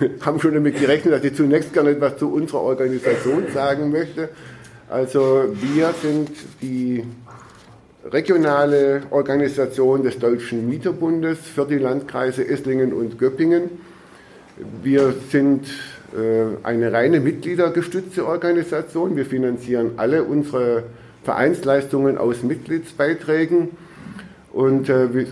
haben schon damit gerechnet, dass ich zunächst gerne etwas zu unserer Organisation sagen möchte. Also wir sind die regionale Organisation des Deutschen Mieterbundes für die Landkreise Esslingen und Göppingen. Wir sind äh, eine reine mitgliedergestützte Organisation. Wir finanzieren alle unsere Vereinsleistungen aus Mitgliedsbeiträgen. Und äh,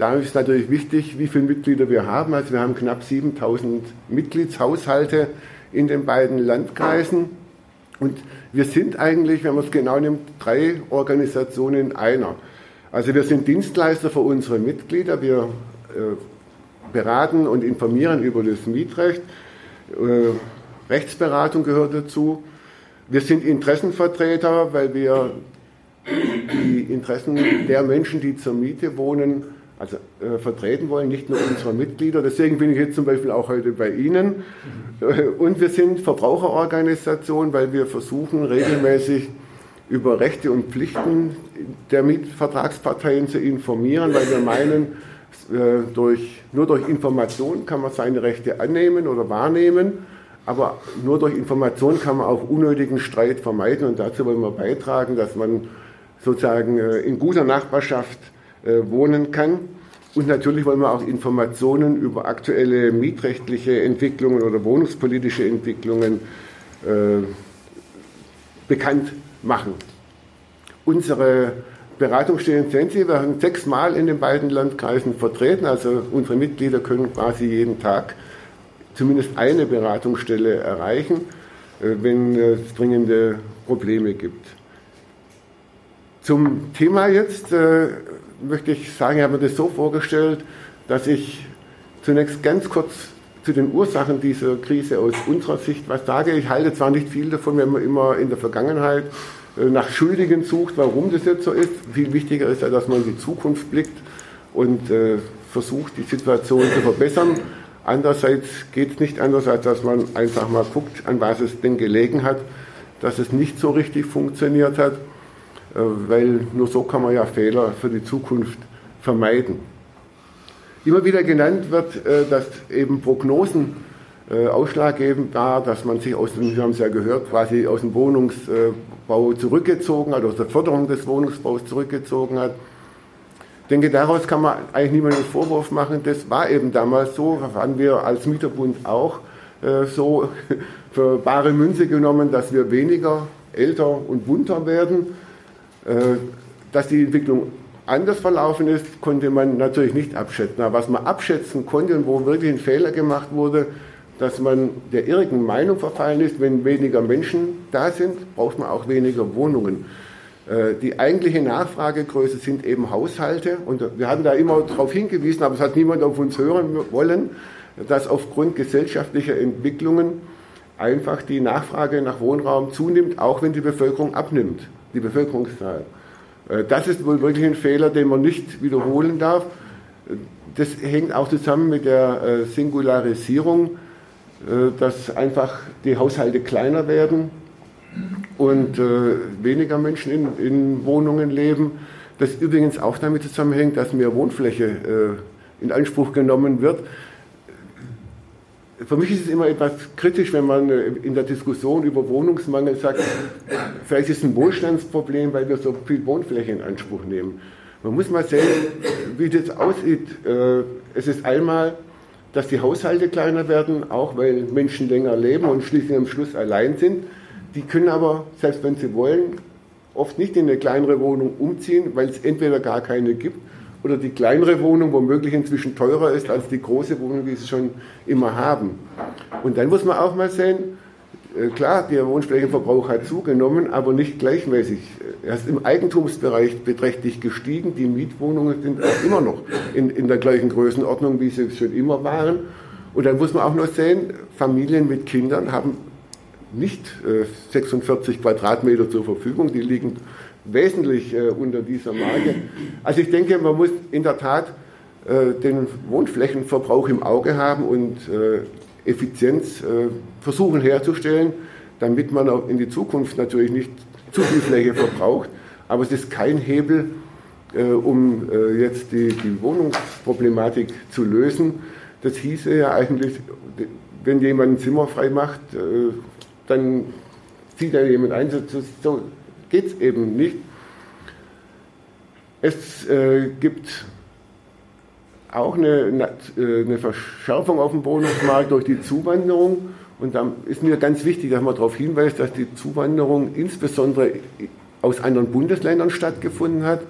da ist natürlich wichtig, wie viele Mitglieder wir haben. Also wir haben knapp 7000 Mitgliedshaushalte in den beiden Landkreisen. Und wir sind eigentlich, wenn man es genau nimmt, drei Organisationen in einer. Also wir sind Dienstleister für unsere Mitglieder. Wir äh, beraten und informieren über das Mietrecht. Äh, Rechtsberatung gehört dazu. Wir sind Interessenvertreter, weil wir die Interessen der Menschen, die zur Miete wohnen, also äh, vertreten wollen, nicht nur unserer Mitglieder. Deswegen bin ich jetzt zum Beispiel auch heute bei Ihnen. Äh, und wir sind Verbraucherorganisation, weil wir versuchen regelmäßig über Rechte und Pflichten der Mietvertragsparteien zu informieren, weil wir meinen, äh, durch, nur durch Information kann man seine Rechte annehmen oder wahrnehmen, aber nur durch Information kann man auch unnötigen Streit vermeiden und dazu wollen wir beitragen, dass man sozusagen äh, in guter Nachbarschaft wohnen kann. Und natürlich wollen wir auch Informationen über aktuelle mietrechtliche Entwicklungen oder wohnungspolitische Entwicklungen äh, bekannt machen. Unsere Beratungsstellen wir haben sechsmal in den beiden Landkreisen vertreten, also unsere Mitglieder können quasi jeden Tag zumindest eine Beratungsstelle erreichen, äh, wenn es dringende Probleme gibt. Zum Thema jetzt äh, möchte ich sagen, ich habe mir das so vorgestellt, dass ich zunächst ganz kurz zu den Ursachen dieser Krise aus unserer Sicht was sage. Ich halte zwar nicht viel davon, wenn man immer in der Vergangenheit äh, nach Schuldigen sucht, warum das jetzt so ist. Viel wichtiger ist ja, dass man in die Zukunft blickt und äh, versucht, die Situation zu verbessern. Andererseits geht es nicht anders, als dass man einfach mal guckt, an was es denn gelegen hat, dass es nicht so richtig funktioniert hat. Äh, weil nur so kann man ja Fehler für die Zukunft vermeiden. Immer wieder genannt wird, äh, dass eben Prognosen äh, ausschlaggebend war, dass man sich aus dem, wir haben es ja gehört, quasi aus dem Wohnungsbau zurückgezogen hat, aus der Förderung des Wohnungsbaus zurückgezogen hat. Ich denke, daraus kann man eigentlich niemanden Vorwurf machen. Das war eben damals so, haben wir als Mieterbund auch so für bare Münze genommen, dass wir weniger älter und bunter werden dass die Entwicklung anders verlaufen ist, konnte man natürlich nicht abschätzen. Aber was man abschätzen konnte und wo wirklich ein Fehler gemacht wurde, dass man der irrigen Meinung verfallen ist, wenn weniger Menschen da sind, braucht man auch weniger Wohnungen. Äh, die eigentliche Nachfragegröße sind eben Haushalte und wir haben da immer darauf hingewiesen, aber es hat niemand auf uns hören wollen, dass aufgrund gesellschaftlicher Entwicklungen einfach die Nachfrage nach Wohnraum zunimmt, auch wenn die Bevölkerung abnimmt die Bevölkerungszahl. Äh, das ist wohl wirklich ein Fehler, den man nicht wiederholen darf. Das hängt auch zusammen mit der äh, Singularisierung, äh, dass einfach die Haushalte kleiner werden und weniger Menschen in, in Wohnungen leben. Das übrigens auch damit zusammenhängt, dass mehr Wohnfläche in Anspruch genommen wird für mich ist es immer etwas kritisch, wenn man äh, in der Diskussion über Wohnungsmangel sagt, vielleicht ist es ein Wohlstandsproblem, weil wir so viel Wohnfläche in Anspruch nehmen. Man muss mal sehen, wie das aussieht. Äh, es ist einmal, dass die Haushalte kleiner werden, auch weil Menschen länger leben und schließlich am Schluss allein sind. Die können aber, selbst wenn sie wollen, oft nicht in eine kleinere Wohnung umziehen, weil es entweder gar keine gibt oder die kleinere Wohnung womöglich inzwischen teurer ist als die große Wohnung, die sie schon immer haben. Und dann muss man auch mal sehen, äh, klar, der Wohnflächenverbrauch hat zugenommen, aber nicht gleichmäßig. Er ist im Eigentumsbereich beträchtlich gestiegen. Die Mietwohnungen sind immer noch in, in der gleichen Größenordnung, wie sie schon immer waren. Und dann muss man auch noch sehen, Familien mit Kindern haben nicht 46 äh, Quadratmeter zur Verfügung, die liegen wesentlich äh, unter dieser Marke. Also ich denke, man muss in der Tat äh, den Wohnflächenverbrauch im Auge haben und äh, Effizienz äh, versuchen herzustellen, damit man auch in die Zukunft natürlich nicht zu viel Fläche verbraucht. Aber es ist kein Hebel, äh, um äh, jetzt die, die Wohnungsproblematik zu lösen. Das hieße ja eigentlich, wenn jemand ein Zimmer frei macht, dann zieht er jemand ein. So, so geht es eben nicht. Es äh, gibt auch eine, äh, eine, Verschärfung auf dem Wohnungsmarkt durch die Zuwanderung. Und da ist mir ganz wichtig, dass man darauf hinweist, dass die Zuwanderung insbesondere aus anderen Bundesländern stattgefunden hat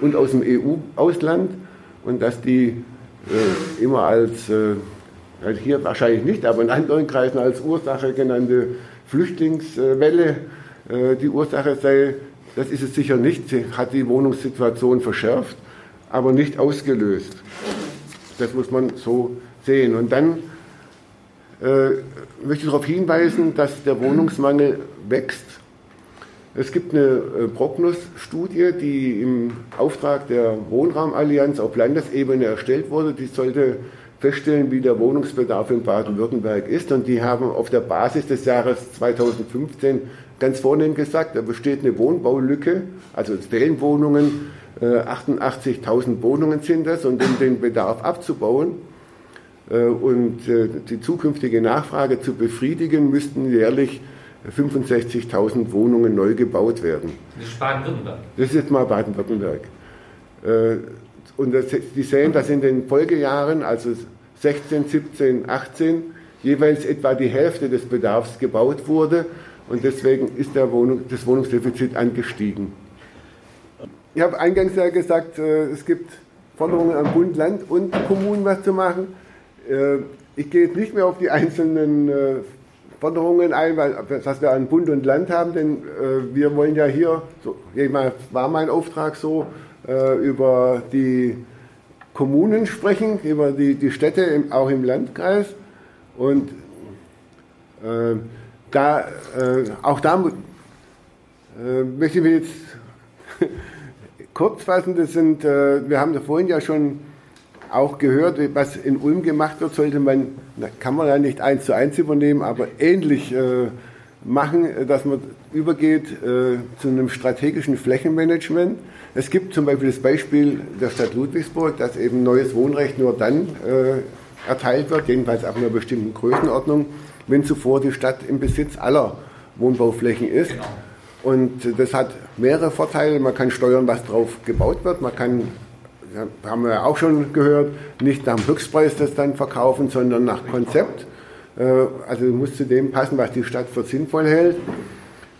und aus dem EU-Ausland und dass die äh, immer als, äh, also hier wahrscheinlich nicht, aber in anderen Kreisen als Ursache genannte Flüchtlingswelle die Ursache sei. Das ist es sicher nicht. Sie hat die Wohnungssituation verschärft, aber nicht ausgelöst. Das muss man so sehen. Und dann äh, möchte ich darauf hinweisen, dass der Wohnungsmangel wächst. Es gibt eine äh, Prognos-Studie, die im Auftrag der Wohnraumallianz auf Landesebene erstellt wurde. Die sollte feststellen, wie der Wohnungsbedarf in Baden-Württemberg ist. Und die haben auf der Basis des Jahres 2015 ganz vornehm gesagt, da besteht eine Wohnbaulücke, also es fehlen Wohnungen, 88.000 Wohnungen sind das. Und um den Bedarf abzubauen, äh, und äh, die zukünftige Nachfrage zu befriedigen, müssten jährlich 65.000 Wohnungen neu gebaut werden. Das ist Baden-Württemberg. Das ist jetzt mal Baden-Württemberg. Äh, und das, die sehen, dass in den Folgejahren, also 16, 17, 18, jeweils etwa die Hälfte des Bedarfs gebaut wurde. Und deswegen ist Wohnung, das Wohnungsdefizit angestiegen. Ich habe eingangs ja gesagt, es gibt Forderungen an Bund, Land und Kommunen, was zu machen. Äh, ich gehe jetzt nicht mehr auf die einzelnen äh, Forderungen ein, was wir an Bund und Land haben, denn äh, wir wollen ja hier, so, war mein Auftrag so, über die Kommunen sprechen, über die, die Städte auch im Landkreis. Und äh, da, äh, auch da äh, möchte ich mich jetzt kurz fassen. Das sind, wir haben da vorhin ja schon auch gehört, was in Ulm gemacht wird, sollte man, kann man ja nicht eins zu eins übernehmen, aber ähnlich äh, machen, dass man übergeht äh, zu einem strategischen Flächenmanagement. Es gibt zum Beispiel das Beispiel der Stadt Ludwigsburg, dass eben neues Wohnrecht nur dann äh, erteilt wird, jedenfalls ab einer bestimmten Größenordnung, wenn zuvor die Stadt im Besitz aller Wohnbauflächen ist. Genau. Und das hat mehrere Vorteile. Man kann steuern, was drauf gebaut wird. Man kann haben wir ja auch schon gehört, nicht nach dem Höchstpreis das dann verkaufen, sondern nach Konzept. Äh, also muss zu dem passen, was die Stadt für sinnvoll hält.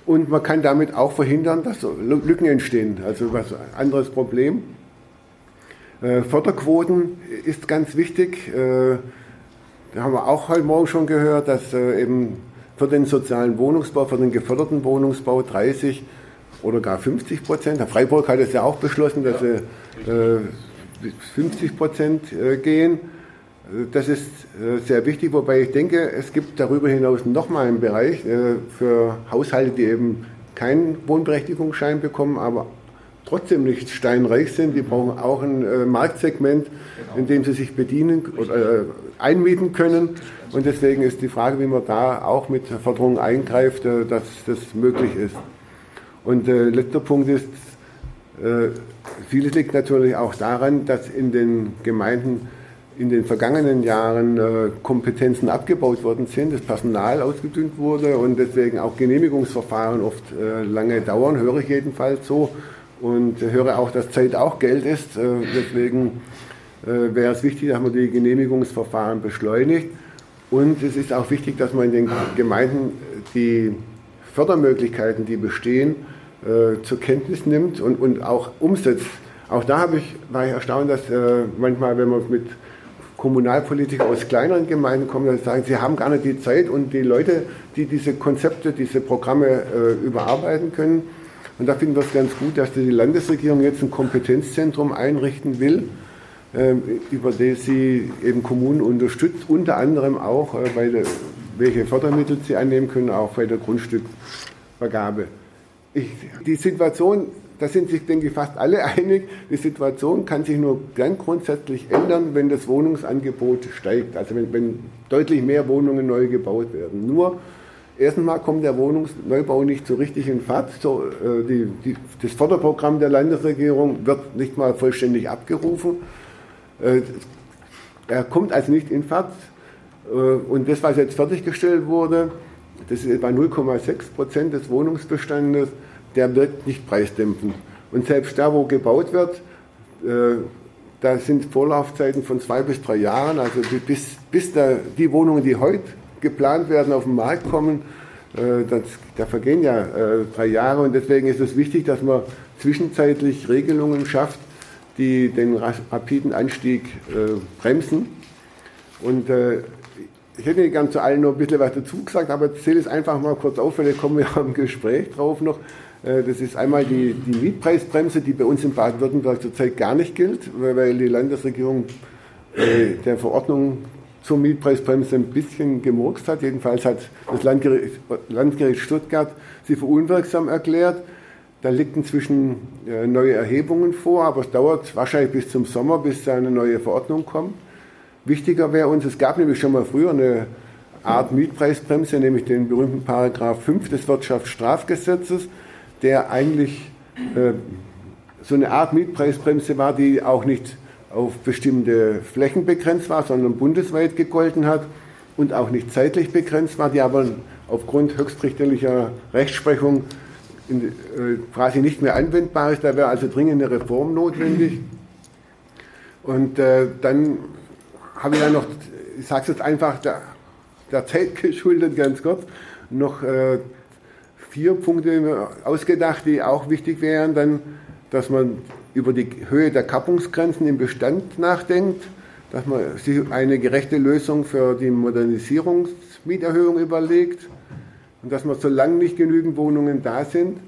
Und man kann damit auch verhindern, dass Lücken entstehen. Also was anderes Problem. Äh, Förderquoten ist ganz wichtig. Äh, da haben wir auch heute Morgen schon gehört, dass eben für den sozialen Wohnungsbau, für den geförderten Wohnungsbau 30 oder gar 50 Prozent. Freiburg hat es ja auch beschlossen, dass sie äh, 50 Prozent äh, gehen. Das ist äh, sehr wichtig, wobei ich denke, es gibt darüber hinaus nochmal einen Bereich äh, für Haushalte, die eben keinen Wohnberechtigungsschein bekommen, aber trotzdem nicht steinreich sind. Die brauchen auch ein Marktsegment, genau. in dem sie sich bedienen oder einmieten können. Und deswegen ist die Frage, wie man da auch mit Förderung eingreift, dass das möglich ist. Und äh, letzter Punkt ist, äh, vieles liegt natürlich auch daran, dass in den Gemeinden in den vergangenen Jahren äh, Kompetenzen abgebaut worden sind, das Personal ausgedünnt wurde und deswegen auch Genehmigungsverfahren oft äh, lange dauern, höre ich jedenfalls so. Und höre auch, dass Zeit auch Geld ist. Äh, deswegen äh, wäre es wichtig, dass man die Genehmigungsverfahren beschleunigt. Und es ist auch wichtig, dass man in den Gemeinden die Fördermöglichkeiten, die bestehen, äh, zur Kenntnis nimmt und, und auch umsetzt. Auch da habe ich, war ich erstaunt, dass manchmal, wenn man mit Kommunalpolitikern aus kleineren Gemeinden kommt, dann sagen, sie haben gar nicht die Zeit und die Leute, die diese Konzepte, diese Programme überarbeiten können. Und da finden wir es ganz gut, dass die Landesregierung jetzt ein Kompetenzzentrum einrichten will, äh, über das sie eben Kommunen unterstützt, unter anderem auch äh, bei der, welche Fördermittel sie annehmen können, auch bei der Grundstückvergabe. Ich, die Situation, da sind sich, denke ich, fast alle einig, die Situation kann sich nur ganz grundsätzlich ändern, wenn das Wohnungsangebot steigt, also wenn, wenn deutlich mehr Wohnungen neu gebaut werden. Nur erstens mal kommt der Wohnungsneubau nicht so richtig in Fahrt. So, äh, die, die, das Förderprogramm der Landesregierung wird nicht mal vollständig abgerufen. Äh, er kommt also nicht in Fahrt. und das, was jetzt fertiggestellt wurde, das ist etwa 0,6 Prozent des Wohnungsbestandes, der wirkt nicht preisdämpfend. Und selbst da, wo gebaut wird, da sind Vorlaufzeiten von zwei bis drei Jahren, also bis, bis da die Wohnungen, die heute geplant werden, auf den Markt kommen, äh, das, da vergehen ja äh, drei Jahre und deswegen ist es wichtig, dass man zwischenzeitlich Regelungen schafft, die den rapiden Anstieg äh, bremsen. Und ich hätte ganz zu allen noch ein bisschen was dazu gesagt, aber zähle es einfach mal kurz auf, weil da kommen wir im Gespräch drauf noch. Das ist einmal die, die Mietpreisbremse, die bei uns in Baden-Württemberg zurzeit gar nicht gilt, weil die Landesregierung der Verordnung zur Mietpreisbremse ein bisschen gemurkst hat. Jedenfalls hat das Landgericht, Landgericht Stuttgart sie für unwirksam erklärt. Da liegt inzwischen äh, neue Erhebungen vor, aber es dauert wahrscheinlich bis zum Sommer, bis eine neue Verordnung kommt. Wichtiger wäre uns, es gab nämlich schon mal früher eine Art Mietpreisbremse, nämlich den berühmten Paragraph 5 des Wirtschaftsstrafgesetzes der eigentlich äh, so eine Art Mietpreisbremse war, die auch nicht auf bestimmte Flächen begrenzt war, sondern bundesweit gegolten hat und auch nicht zeitlich begrenzt war, die aber aufgrund höchstrichterlicher Rechtsprechung in, äh, quasi nicht mehr anwendbar ist. Da wäre also dringend eine Reform notwendig. Und äh, dann habe ich dann noch, ich sage es jetzt einfach der, der Zeit geschuldet, ganz kurz, noch äh, vier Punkte ausgedacht, die auch wichtig wären. Dann, dass man über die Höhe der Kappungsgrenzen im Bestand nachdenkt, dass man sich eine gerechte Lösung für die Modernisierungsmieterhöhung überlegt und dass man, solange nicht genügend Wohnungen da sind,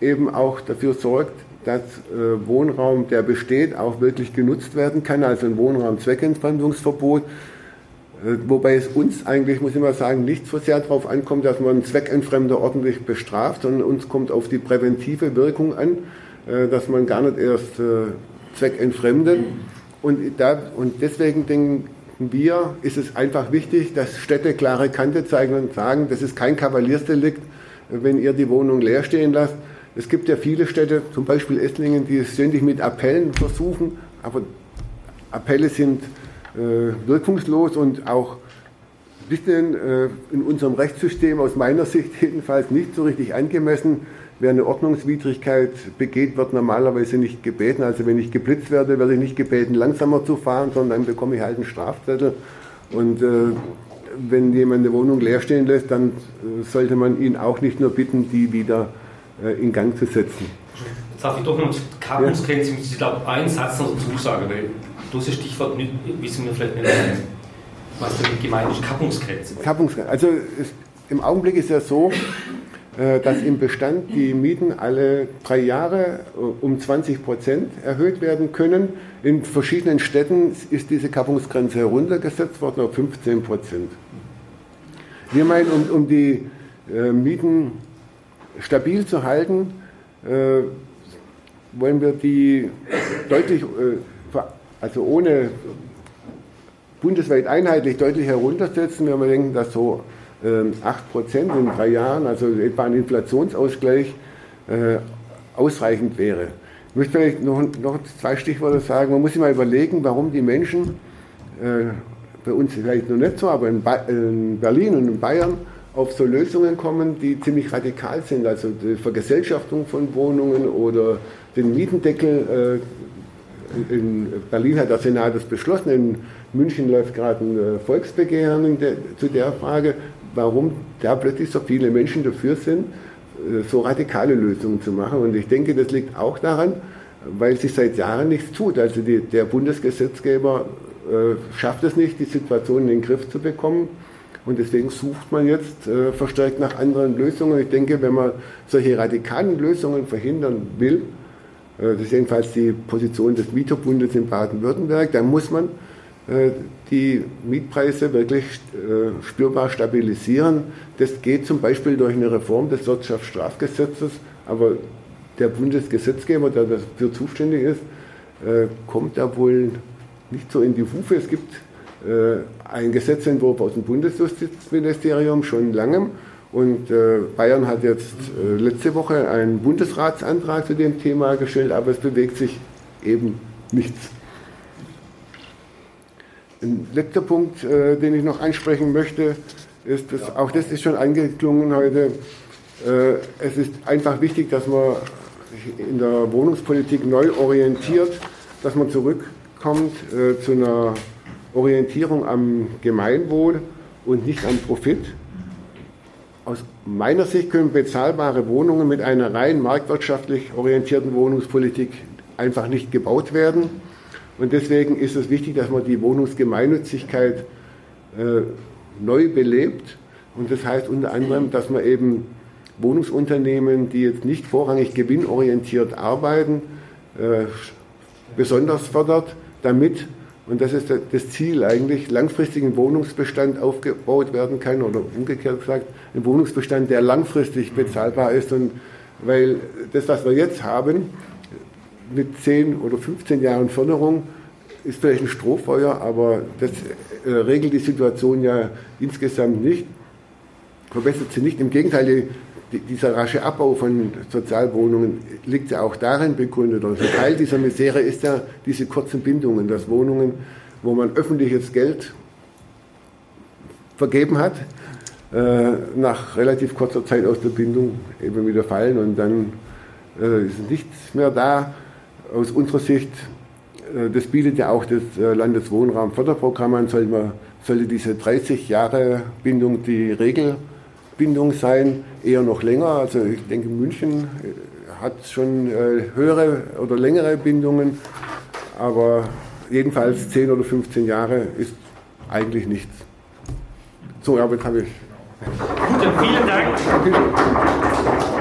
eben auch dafür sorgt, dass äh, Wohnraum, der besteht, auch wirklich genutzt werden kann, also ein Wohnraumzweckentfremdungsverbot. Äh, wobei es uns eigentlich, muss ich mal sagen, nicht so sehr darauf ankommt, dass man Zweckentfremder ordentlich bestraft, sondern uns kommt auf die präventive Wirkung an, dass man gar nicht erst äh, zweckentfremdet. Und, da, und deswegen denken wir, ist es einfach wichtig, dass Städte klare Kante zeigen und sagen, das ist kein Kavaliersdelikt, wenn ihr die Wohnung leer stehen lasst. Es gibt ja viele Städte, zum Beispiel Esslingen, die es ständig mit Appellen versuchen, aber Appelle sind äh, wirkungslos und auch ein bisschen äh, in unserem Rechtssystem aus meiner Sicht jedenfalls nicht so richtig angemessen. Wer eine Ordnungswidrigkeit begeht, wird normalerweise nicht gebeten. Also wenn ich geblitzt werde, werde ich nicht gebeten, langsamer zu fahren, sondern dann bekomme ich halt einen Strafzettel. Und äh, wenn jemand eine Wohnung leer stehen lässt, dann äh, sollte man ihn auch nicht nur bitten, die wieder äh, in Gang zu setzen. Jetzt darf ich doch noch zur Kappungsgrenze, ja. ich glaube, einen Satz noch dazu sagen, weil bloßes Stichwort wissen wir vielleicht nicht, was damit gemeint ist, Kappungsgrenze. Kappungsgrenze. Also es, im Augenblick ist ja so, dass im Bestand die Mieten alle drei Jahre äh, um 20 Prozent erhöht werden können. In verschiedenen Städten ist diese Kappungsgrenze heruntergesetzt worden auf 15 Prozent. Wir meinen, um, um die äh, Mieten stabil zu halten, äh, wollen wir die deutlich äh, also ohne bundesweit einheitlich deutlich heruntersetzen, wenn wir denken, dass so ähm, 8% in drei Jahren, also etwa ein Inflationsausgleich, äh, ausreichend wäre. Ich möchte vielleicht noch, noch, zwei Stichworte sagen. Man muss sich mal überlegen, warum die Menschen, äh, bei uns vielleicht noch nicht so, aber in, Berlin und in Bayern auf so Lösungen kommen, die ziemlich radikal sind. Also die Vergesellschaftung von Wohnungen oder den Mietendeckel äh, in Berlin hat der Senat das beschlossen, in München läuft gerade ein Volksbegehren zu der Frage, warum da plötzlich so viele Menschen dafür sind, äh, so radikale Lösungen zu machen. Und ich denke, das liegt auch daran, weil sich seit Jahren nichts tut. Also die, der Bundesgesetzgeber äh, schafft es nicht, die Situation in den Griff zu bekommen. Und deswegen sucht man jetzt äh, verstärkt nach anderen Lösungen. Ich denke, wenn man solche radikalen Lösungen verhindern will, äh, das ist jedenfalls die Position des Mieterbundes in Baden-Württemberg, dann muss man die Mietpreise wirklich äh, spürbar stabilisieren. Das geht zum Beispiel durch eine Reform des Wirtschaftsstrafgesetzes, aber der Bundesgesetzgeber, der dafür zuständig ist, kommt da wohl nicht so in die Hufe. Es gibt einen Gesetzentwurf aus dem Bundesjustizministerium schon langem und äh, Bayern hat jetzt äh, letzte Woche einen Bundesratsantrag zu dem Thema gestellt, aber es bewegt sich eben nichts. Ein letzter Punkt, äh, den ich noch ansprechen möchte, ist, dass, auch das ist schon angeklungen heute, äh, es ist einfach wichtig, dass man sich in der Wohnungspolitik neu orientiert, dass man zurückkommt äh, zu einer Orientierung am Gemeinwohl und nicht am Profit. Aus meiner Sicht können bezahlbare Wohnungen mit einer rein marktwirtschaftlich orientierten Wohnungspolitik einfach nicht gebaut werden. Und deswegen ist es wichtig, dass man die Wohnungsgemeinnützigkeit äh, neu belebt. Und das heißt unter anderem, dass man eben Wohnungsunternehmen, die jetzt nicht vorrangig gewinnorientiert arbeiten, äh, besonders fördert, damit, und das ist das Ziel eigentlich, langfristigen Wohnungsbestand aufgebaut werden kann oder umgekehrt gesagt, ein Wohnungsbestand, der langfristig bezahlbar ist. Und weil das, was wir jetzt haben, mit 10 oder 15 Jahren Förderung ist vielleicht ein Strohfeuer, aber das äh, regelt die Situation ja insgesamt nicht, verbessert sie nicht. Im Gegenteil, die, dieser rasche Abbau von Sozialwohnungen liegt ja auch darin begründet. Also Teil dieser Misere ist ja diese kurzen Bindungen, dass Wohnungen, wo man öffentliches Geld vergeben hat, äh, nach relativ kurzer Zeit aus der Bindung eben wieder fallen und dann äh, ist nichts mehr da aus unserer Sicht, äh, das bietet ja auch das äh, Landeswohnraumförderprogramm an, soll man, sollte diese 30 Jahre Bindung die Regelbindung sein, eher noch länger. Also ich denke, München äh, hat schon höhere oder längere Bindungen, aber jedenfalls 10 oder 15 Jahre ist eigentlich nichts. So, aber jetzt habe ich. Gut, vielen Dank. Dankeschön.